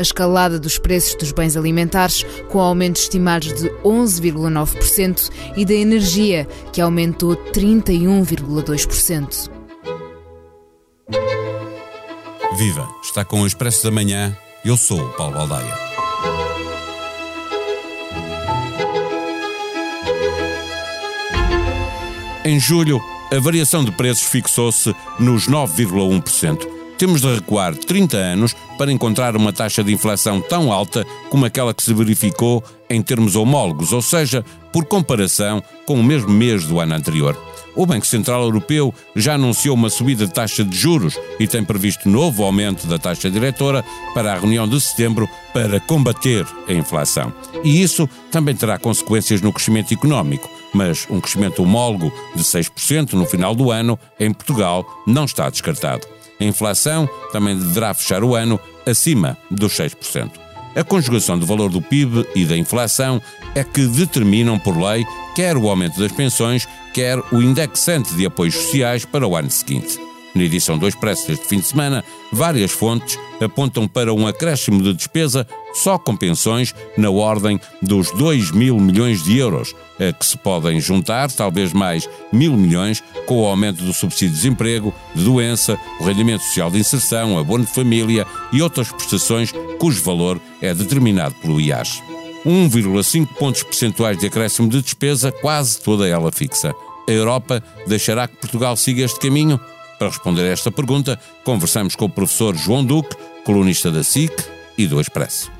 a escalada dos preços dos bens alimentares, com aumentos estimados de 11,9%, e da energia, que aumentou 31,2%. Viva! Está com o Expresso da Manhã. Eu sou o Paulo Baldaia. Em julho, a variação de preços fixou-se nos 9,1%. Temos de recuar 30 anos para encontrar uma taxa de inflação tão alta como aquela que se verificou em termos homólogos, ou seja, por comparação com o mesmo mês do ano anterior. O Banco Central Europeu já anunciou uma subida de taxa de juros e tem previsto novo aumento da taxa diretora para a reunião de setembro para combater a inflação. E isso também terá consequências no crescimento económico, mas um crescimento homólogo de 6% no final do ano em Portugal não está descartado. A inflação também deverá fechar o ano acima dos 6%. A conjugação do valor do PIB e da inflação é que determinam por lei quer o aumento das pensões, quer o indexante de apoios sociais para o ano seguinte. Na edição do Expresso deste fim de semana, várias fontes apontam para um acréscimo de despesa só com pensões na ordem dos 2 mil milhões de euros, a que se podem juntar talvez mais mil milhões com o aumento do subsídio de desemprego, de doença, o rendimento social de inserção, abono de família e outras prestações cujo valor é determinado pelo IAS. 1,5 pontos percentuais de acréscimo de despesa, quase toda ela fixa. A Europa deixará que Portugal siga este caminho? Para responder a esta pergunta, conversamos com o professor João Duque, colunista da SIC e do Expresso.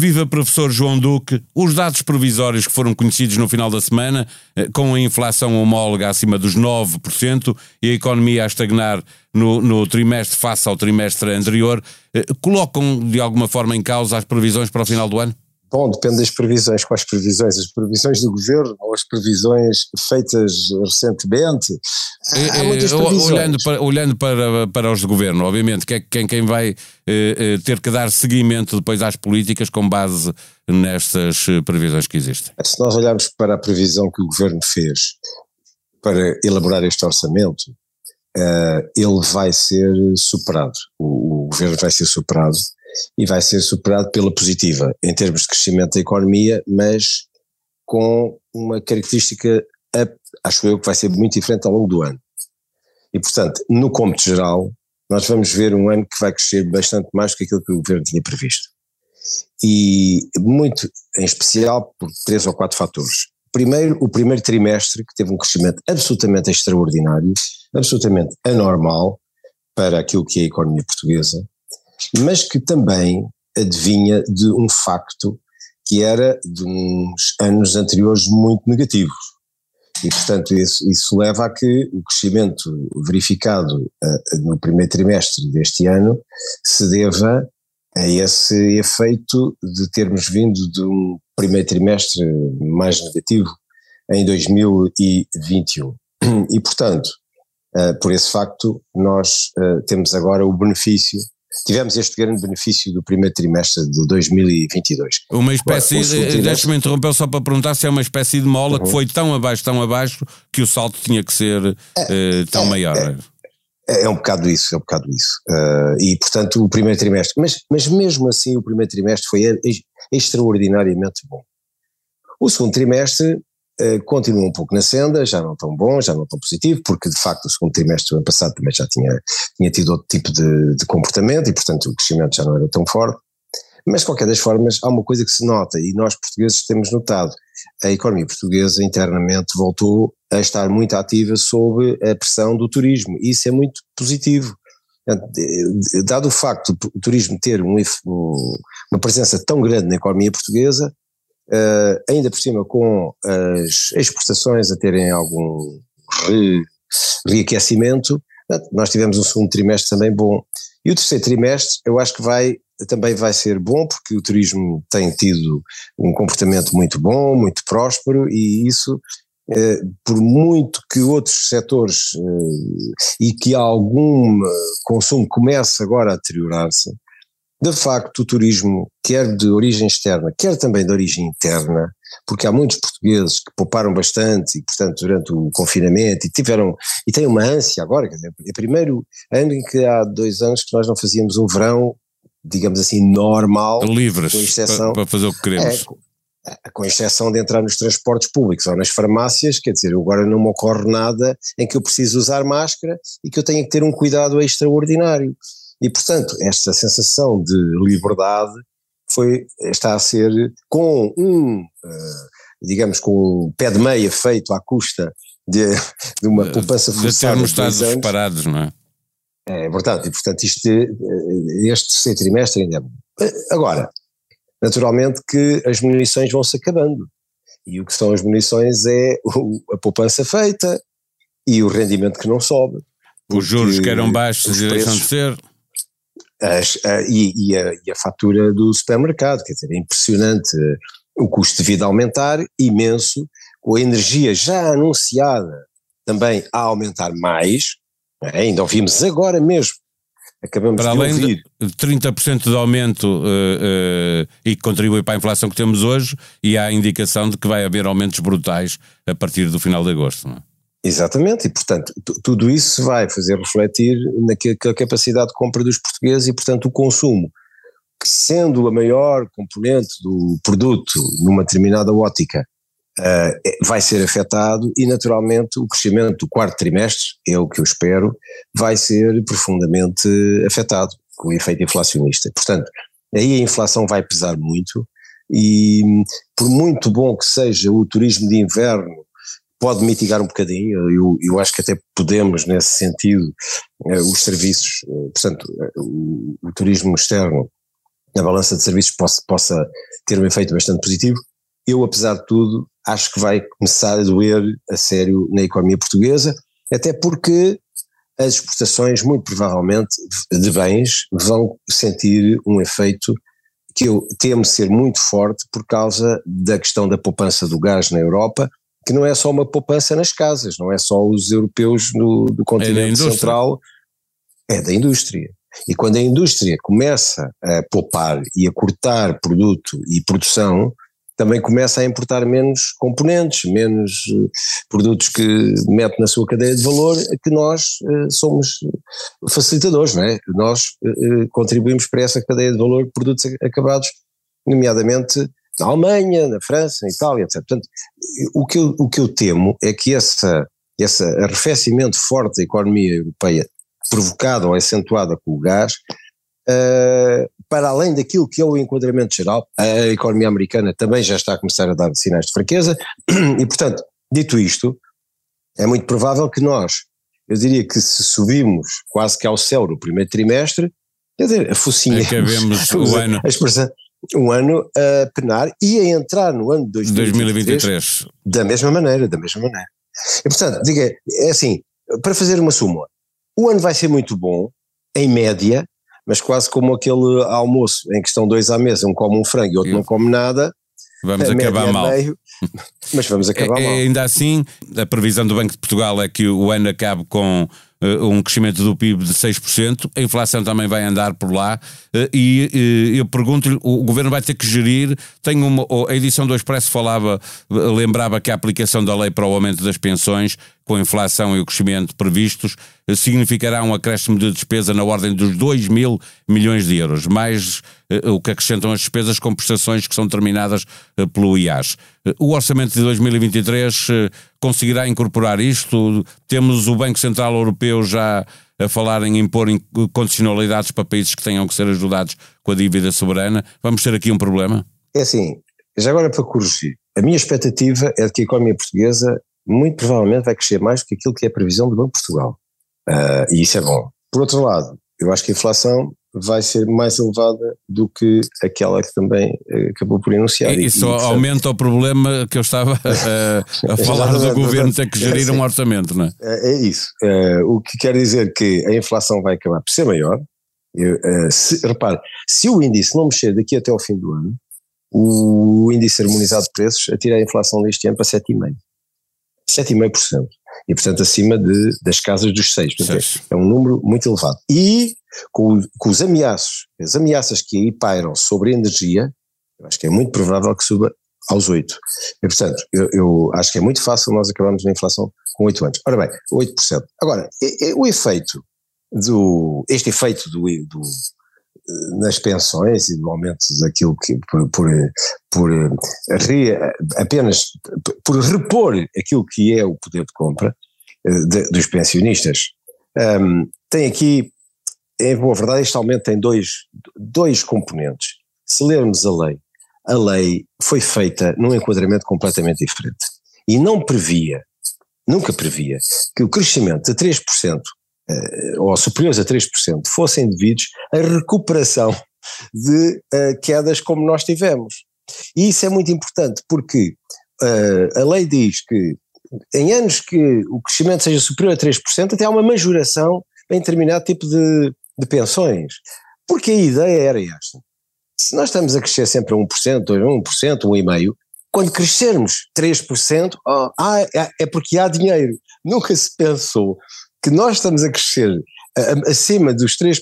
Viva professor João Duque, os dados provisórios que foram conhecidos no final da semana, eh, com a inflação homóloga acima dos 9% e a economia a estagnar no, no trimestre face ao trimestre anterior, eh, colocam de alguma forma em causa as previsões para o final do ano? Bom, depende das previsões. Quais previsões? As previsões do governo ou as previsões feitas recentemente? Há, há muitas previsões. Olhando para, olhando para, para os de governo, obviamente, que é quem, quem vai eh, eh, ter que dar seguimento depois às políticas com base nestas eh, previsões que existem. Se nós olharmos para a previsão que o governo fez para elaborar este orçamento, uh, ele vai ser superado. O, o governo vai ser superado e vai ser superado pela positiva em termos de crescimento da economia, mas com uma característica, acho eu, que vai ser muito diferente ao longo do ano. E, portanto, no cômputo geral, nós vamos ver um ano que vai crescer bastante mais do que aquilo que o governo tinha previsto. E muito em especial por três ou quatro fatores. Primeiro, o primeiro trimestre, que teve um crescimento absolutamente extraordinário, absolutamente anormal para aquilo que é a economia portuguesa, mas que também adivinha de um facto que era de uns anos anteriores muito negativos. E, portanto, isso, isso leva a que o crescimento verificado uh, no primeiro trimestre deste ano se deva a esse efeito de termos vindo de um primeiro trimestre mais negativo em 2021. E, portanto, uh, por esse facto, nós uh, temos agora o benefício tivemos este grande benefício do primeiro trimestre de 2022. Uma espécie, de, deixa-me interromper só para perguntar se é uma espécie de mola uhum. que foi tão abaixo, tão abaixo, que o salto tinha que ser é, uh, tão é, maior. É, é, é, um bocado isso, é um bocado isso. Uh, e portanto o primeiro trimestre, mas, mas mesmo assim o primeiro trimestre foi extraordinariamente bom. O segundo trimestre uh, continua um pouco na senda, já não tão bom, já não tão positivo, porque de facto o segundo trimestre do ano passado também já tinha, tinha tido outro tipo de, de comportamento e portanto o crescimento já não era tão forte. Mas, de qualquer das formas, há uma coisa que se nota, e nós portugueses temos notado, a economia portuguesa internamente voltou a estar muito ativa sob a pressão do turismo, e isso é muito positivo. Dado o facto do turismo ter um, uma presença tão grande na economia portuguesa, uh, ainda por cima com as exportações a terem algum re, reaquecimento, nós tivemos um segundo trimestre também bom. E o terceiro trimestre eu acho que vai também vai ser bom porque o turismo tem tido um comportamento muito bom, muito próspero e isso eh, por muito que outros setores e que algum consumo comece agora a deteriorar-se, de facto o turismo, quer de origem externa, quer também de origem interna, porque há muitos portugueses que pouparam bastante e, portanto, durante o confinamento e tiveram, e têm uma ânsia agora, quer dizer, é o primeiro ano em que há dois anos que nós não fazíamos um verão, digamos assim, normal. Livres, exceção, para, fazer o que queremos. É, com exceção de entrar nos transportes públicos ou nas farmácias, quer dizer, agora não me ocorre nada em que eu preciso usar máscara e que eu tenha que ter um cuidado extraordinário. E, portanto, esta sensação de liberdade foi, está a ser com um, uh, digamos, com um pé de meia feito à custa de, de uma poupança forçada. De termos estado separados, não é? É verdade, e portanto isto, eh, este terceiro trimestre ainda é Agora, naturalmente que as munições vão se acabando, e o que são as munições é a poupança feita e o rendimento que não sobe. Os juros que eram baixos e deixam de ser as, a, e, e, a, e, a, fatura do supermercado, quer dizer, é impressionante o custo de vida aumentar, imenso, com a energia já anunciada também a aumentar mais, é? ainda ouvimos agora mesmo, acabamos para de além ouvir. de 30% de aumento uh, uh, e que contribui para a inflação que temos hoje, e há a indicação de que vai haver aumentos brutais a partir do final de agosto. Não é? Exatamente, e portanto tudo isso vai fazer refletir na capacidade de compra dos portugueses e portanto o consumo, que sendo a maior componente do produto numa determinada ótica, uh, vai ser afetado e naturalmente o crescimento do quarto trimestre, é o que eu espero, vai ser profundamente afetado com o efeito inflacionista. Portanto, aí a inflação vai pesar muito e por muito bom que seja o turismo de inverno pode mitigar um bocadinho, eu, eu acho que até podemos nesse sentido, eh, os serviços, eh, portanto, eh, o, o, turismo externo na balança de serviços possa, possa ter um efeito bastante positivo. Eu, apesar de tudo, acho que vai começar a doer a sério na economia portuguesa, até porque as exportações, muito provavelmente, de bens vão sentir um efeito que eu temo ser muito forte por causa da questão da poupança do gás na Europa que não é só uma poupança nas casas, não é só os europeus do, do continente é central, é da indústria. E quando a indústria começa a poupar e a cortar produto e produção, também começa a importar menos componentes, menos uh, produtos que mete na sua cadeia de valor, que nós uh, somos facilitadores, não é? Nós uh, contribuímos para essa cadeia de valor de produtos acabados, nomeadamente na Alemanha, na França, na Itália, etc. Portanto, o que eu, o que eu temo é que essa, esse arrefecimento forte da economia europeia, provocado ou acentuado com o gás, uh, para além daquilo que é o enquadramento geral, a economia americana também já está a começar a dar sinais de fraqueza, e portanto, dito isto, é muito provável que nós, eu diria que se subimos quase que ao céu no primeiro trimestre, quer dizer, a focinha. Acabemos o ano. A expressão, um ano a penar e a entrar no ano de 2023, 2023, da mesma maneira, da mesma maneira. E portanto, diga, é assim, para fazer uma súmula, o ano vai ser muito bom, em média, mas quase como aquele almoço em que estão dois à mesa, um come um frango e outro não come nada. Vamos acabar mal. Meio, mas vamos acabar é, mal. Ainda assim, a previsão do Banco de Portugal é que o ano acabe com um crescimento do PIB de 6%, a inflação também vai andar por lá, eh, e eu pergunto-lhe, o governo vai ter que gerir, tem uma, a edição do Expresso falava, lembrava que a aplicação da lei para o aumento das pensões com a inflação e o crescimento previstos, eh, significará um acréscimo de despesa na ordem dos 2 mil milhões de euros, mais uh, o que acrescentam as despesas com prestações que são terminadas uh, pelo IAS. O orçamento de 2023 conseguirá incorporar isto? Temos o Banco Central Europeu já a falar em impor condicionalidades para países que tenham que ser ajudados com a dívida soberana. Vamos ter aqui um problema? É assim, já agora para corrigir, a minha expectativa é de que a economia portuguesa muito provavelmente vai crescer mais do que aquilo que é a previsão do Banco de Portugal. Uh, e isso é bom. Por outro lado, eu acho que a inflação vai ser mais elevada do que aquela que também uh, acabou por enunciar. Isso e, aumenta o problema que eu estava uh, a falar do governo ter que gerir é, um orçamento, não é? É, é isso. o que quer dizer que a inflação vai acabar por ser maior. Eu, se, repare, se o índice não mexer daqui até ao fim do ano, o índice harmonizado de preços atira a inflação deste ano para 7,5%. 7,5%. E, portanto, acima de, das casas dos 6. Portanto, é, é, um número muito elevado. E com, com os ameaços, as ameaças que aí pairam sobre a energia, eu acho que é muito provável que suba aos 8. E, portanto, eu, eu, acho que é muito fácil nós acabarmos na inflação com 8 anos. Ora bem, 8%. Agora, é, é, o efeito do, este efeito do, do, nas pensões e no aumento daquilo que por, por, por re, apenas por repor aquilo que é o poder de compra eh, de, dos pensionistas. Um, tem aqui em boa verdade este aumento tem dois, dois componentes. Se lermos a lei a lei foi feita num enquadramento completamente diferente e não previa nunca previa que o crescimento de 3% uh, ou superiores a 3% fossem devidos à recuperação de uh, quedas como nós tivemos. E isso é muito importante porque uh, a lei diz que em anos que o crescimento seja superior a 3%, até há uma majoração em determinado tipo de, de pensões. Porque a ideia era esta. Se nós estamos a crescer sempre a 1%, 1%, 1,5%, quando crescermos 3%, oh, ah, é, é porque há dinheiro. Nunca se pensou que nós estamos a crescer acima dos 3%,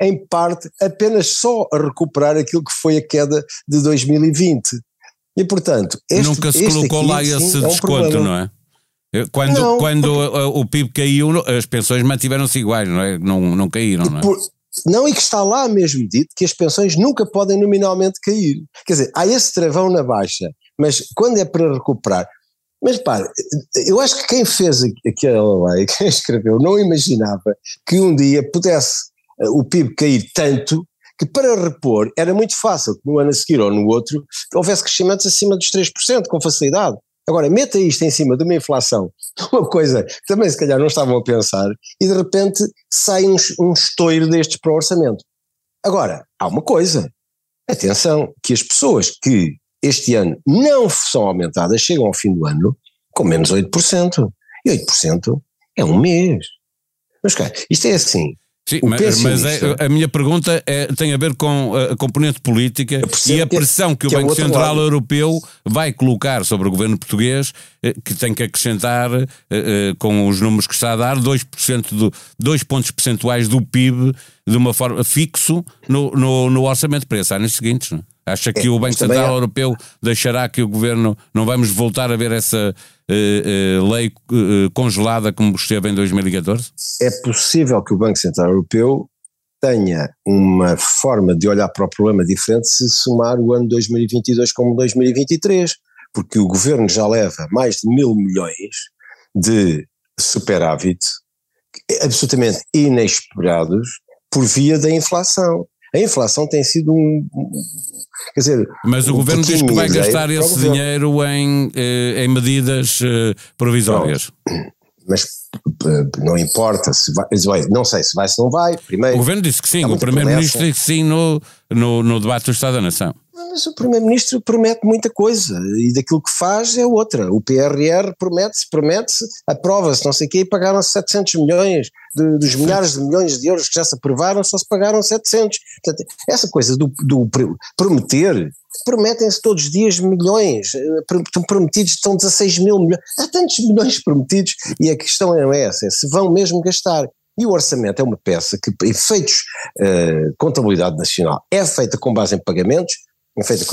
em parte apenas só a recuperar aquilo que foi a queda de 2020. E portanto, este, nunca se colocou aqui, lá esse sim, desconto, é um não é? Quando, não, quando porque... o PIB caiu, as pensões mantiveram-se iguais, não é? Não, não caíram, não é? Por, não, e que está lá mesmo dito que as pensões nunca podem nominalmente cair. Quer dizer, há esse travão na baixa, mas quando é para recuperar, mas para, eu acho que quem fez aquela lei, quem escreveu, não imaginava que um dia pudesse eh, o PIB cair tanto que para repor era muito fácil no ano a seguir ou no outro houvesse crescimentos acima dos 3%, com facilidade. Agora, meta isto em cima de uma inflação, uma coisa que também se calhar não estavam a pensar, e de repente sai um, um estouro destes para o orçamento. Agora, há uma coisa, atenção, que as pessoas que este ano não são aumentadas, chegam ao fim do ano com menos 8%. E 8% é um mês. Mas, cara, isto é assim. Sim, mas, mas é, a minha pergunta é, tem a ver com a componente política e a pressão que, que o Banco é Central lado. Europeu vai colocar sobre o governo português, eh, que tem que acrescentar, eh, eh, com os números que está a dar, 2%, do, 2 pontos percentuais do PIB de uma forma fixo no, no, no orçamento para esses anos seguintes. Não? É? Acha que é, o Banco Central é... Europeu deixará que o governo, não vamos voltar a ver essa uh, uh, lei uh, congelada como esteve em 2014? É possível que o Banco Central Europeu tenha uma forma de olhar para o problema diferente se somar o ano 2022 como 2023, porque o governo já leva mais de mil milhões de superávit absolutamente inesperados por via da inflação. A inflação tem sido um, Quer dizer, Mas o um governo diz que vai gastar esse dinheiro em, eh, em medidas eh, provisórias. Mas eh, não importa se vai, não sei se vai, se não vai. Primeiro, o governo disse que sim, o primeiro-ministro disse que sim no, no, no debate do Estado da Nação. Mas o Primeiro-Ministro promete muita coisa e daquilo que faz é outra. O PRR promete-se, promete-se, aprova-se, não sei o quê, e pagaram-se 700 milhões, de, dos milhares de milhões de euros que já se aprovaram, só se pagaram 700. Portanto, essa coisa do, do prometer, prometem-se todos os dias milhões, eh, estão prometidos, estão 16 mil milhões, há tantos milhões prometidos e a questão é essa, é se vão mesmo gastar. E o orçamento é uma peça que, efeitos uh, contabilidade nacional, é feita com base em pagamentos, é feita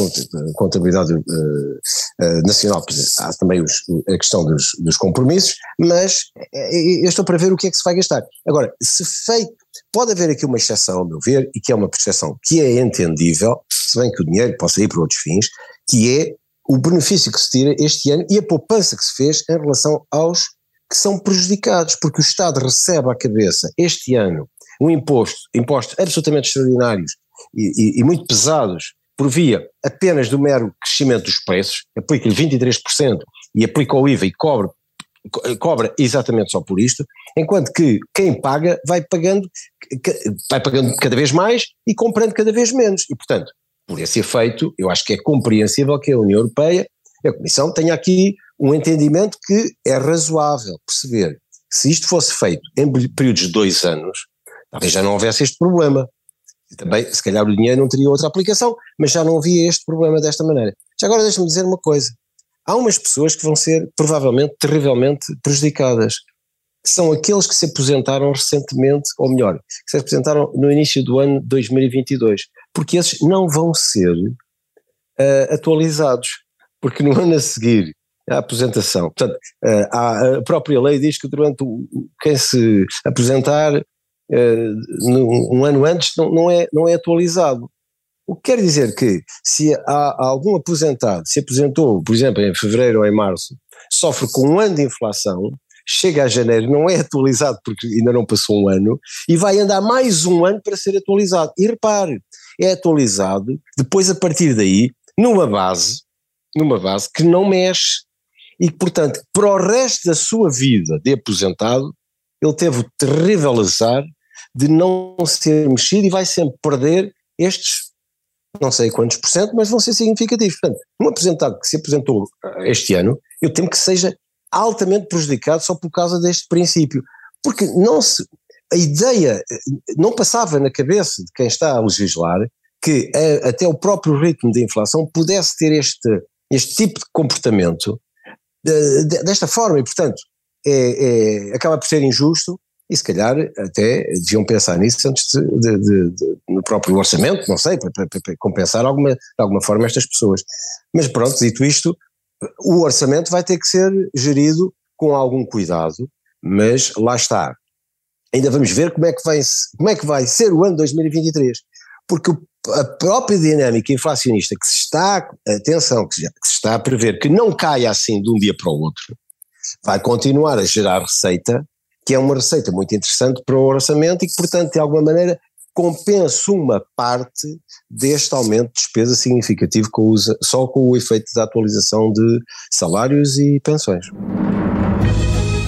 contabilidade uh, uh, nacional, há também os, a questão dos, dos, compromissos, mas eu estou para ver o que é que se vai gastar. Agora, se feito, pode haver aqui uma exceção, ao meu ver, e que é uma percepção que é entendível, se bem que o dinheiro possa ir para outros fins, que é o benefício que se tira este ano e a poupança que se fez em relação aos que são prejudicados, porque o Estado recebe à cabeça este ano um imposto, impostos absolutamente extraordinários e, e, e muito pesados por via apenas do mero crescimento dos preços, aplica-lhe 23% e aplica o IVA e cobra, cobra exatamente só por isto, enquanto que quem paga vai pagando, vai pagando cada vez mais e comprando cada vez menos. E, portanto, por esse efeito, eu acho que é compreensível que a União Europeia, a Comissão, tenha aqui um entendimento que é razoável perceber. Se isto fosse feito em períodos de dois anos, talvez já não houvesse este problema. Também, se calhar, o dinheiro não teria outra aplicação, mas já não havia este problema desta maneira. Já agora deixa-me dizer uma coisa. há umas pessoas que vão ser provavelmente terrivelmente prejudicadas. São aqueles que se aposentaram recentemente, ou melhor, que se aposentaram no início do ano 2022, porque esses não vão ser uh, atualizados, porque no ano a seguir a aposentação. Portanto, uh, a própria lei diz que durante o, quem se aposentar um ano antes não, não, é, não é atualizado. O que quer dizer que se há algum aposentado, se aposentou, por exemplo, em fevereiro ou em março, sofre com um ano de inflação, chega a janeiro, não é atualizado porque ainda não passou um ano, e vai andar mais um ano para ser atualizado. E repare, é atualizado depois a partir daí, numa base, numa base que não mexe. E, portanto, para o resto da sua vida de aposentado, ele teve o terrível azar de não ser mexido e vai sempre perder estes não sei quantos por cento, mas vão ser significativos. Portanto, um aposentado que se aposentou eh, este ano, eu temo que seja altamente prejudicado só por causa deste princípio. Porque não se, a ideia eh, não passava na cabeça de quem está a legislar que a, até o próprio ritmo de inflação pudesse ter este, este tipo de comportamento de, de, desta forma e, portanto, é, é, acaba por ser injusto e se calhar até deviam pensar nisso antes de, de, de, de no próprio orçamento, não sei, para, para, para, compensar alguma, de alguma forma estas pessoas. Mas pronto, dito isto, o orçamento vai ter que ser gerido com algum cuidado, mas lá está. Ainda vamos ver como é que vai, como é que vai ser o ano 2023, porque a própria dinâmica inflacionista que se está, atenção, que se, que se está a prever que não caia assim de um dia para o outro, vai continuar a gerar receita que é uma receita muito interessante para o orçamento e que, portanto, de alguma maneira compensa uma parte deste aumento de despesa significativo com o, só com o efeito da atualização de salários e pensões.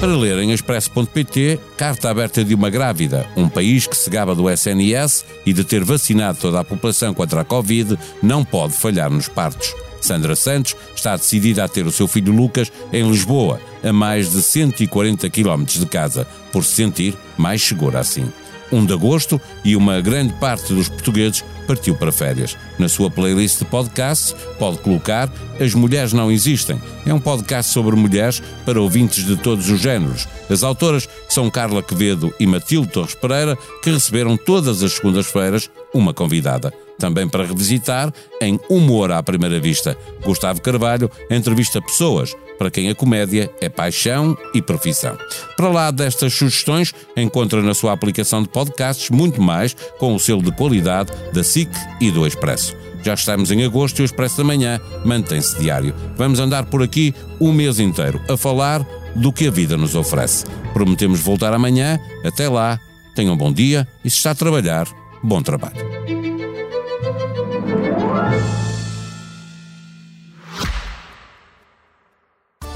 Para ler em expresso.pt, carta aberta de uma grávida, um país que se gaba do SNS e de ter vacinado toda a população contra a Covid, não pode falhar nos partos. Sandra Santos está decidida a ter o seu filho Lucas em Lisboa, a mais de 140 km de casa, por se sentir mais segura assim. 1 de agosto e uma grande parte dos portugueses partiu para férias. Na sua playlist de podcasts, pode colocar As Mulheres Não Existem. É um podcast sobre mulheres para ouvintes de todos os géneros. As autoras são Carla Quevedo e Matilde Torres Pereira, que receberam todas as segundas-feiras uma convidada também para revisitar em Humor à Primeira Vista. Gustavo Carvalho entrevista pessoas para quem a comédia é paixão e profissão. Para lá destas sugestões, encontra na sua aplicação de podcasts muito mais com o selo de qualidade da SIC e do Expresso. Já estamos em agosto e o Expresso da Manhã mantém-se diário. Vamos andar por aqui o mês inteiro a falar do que a vida nos oferece. Prometemos voltar amanhã. Até lá, tenham um bom dia e se está a trabalhar, bom trabalho.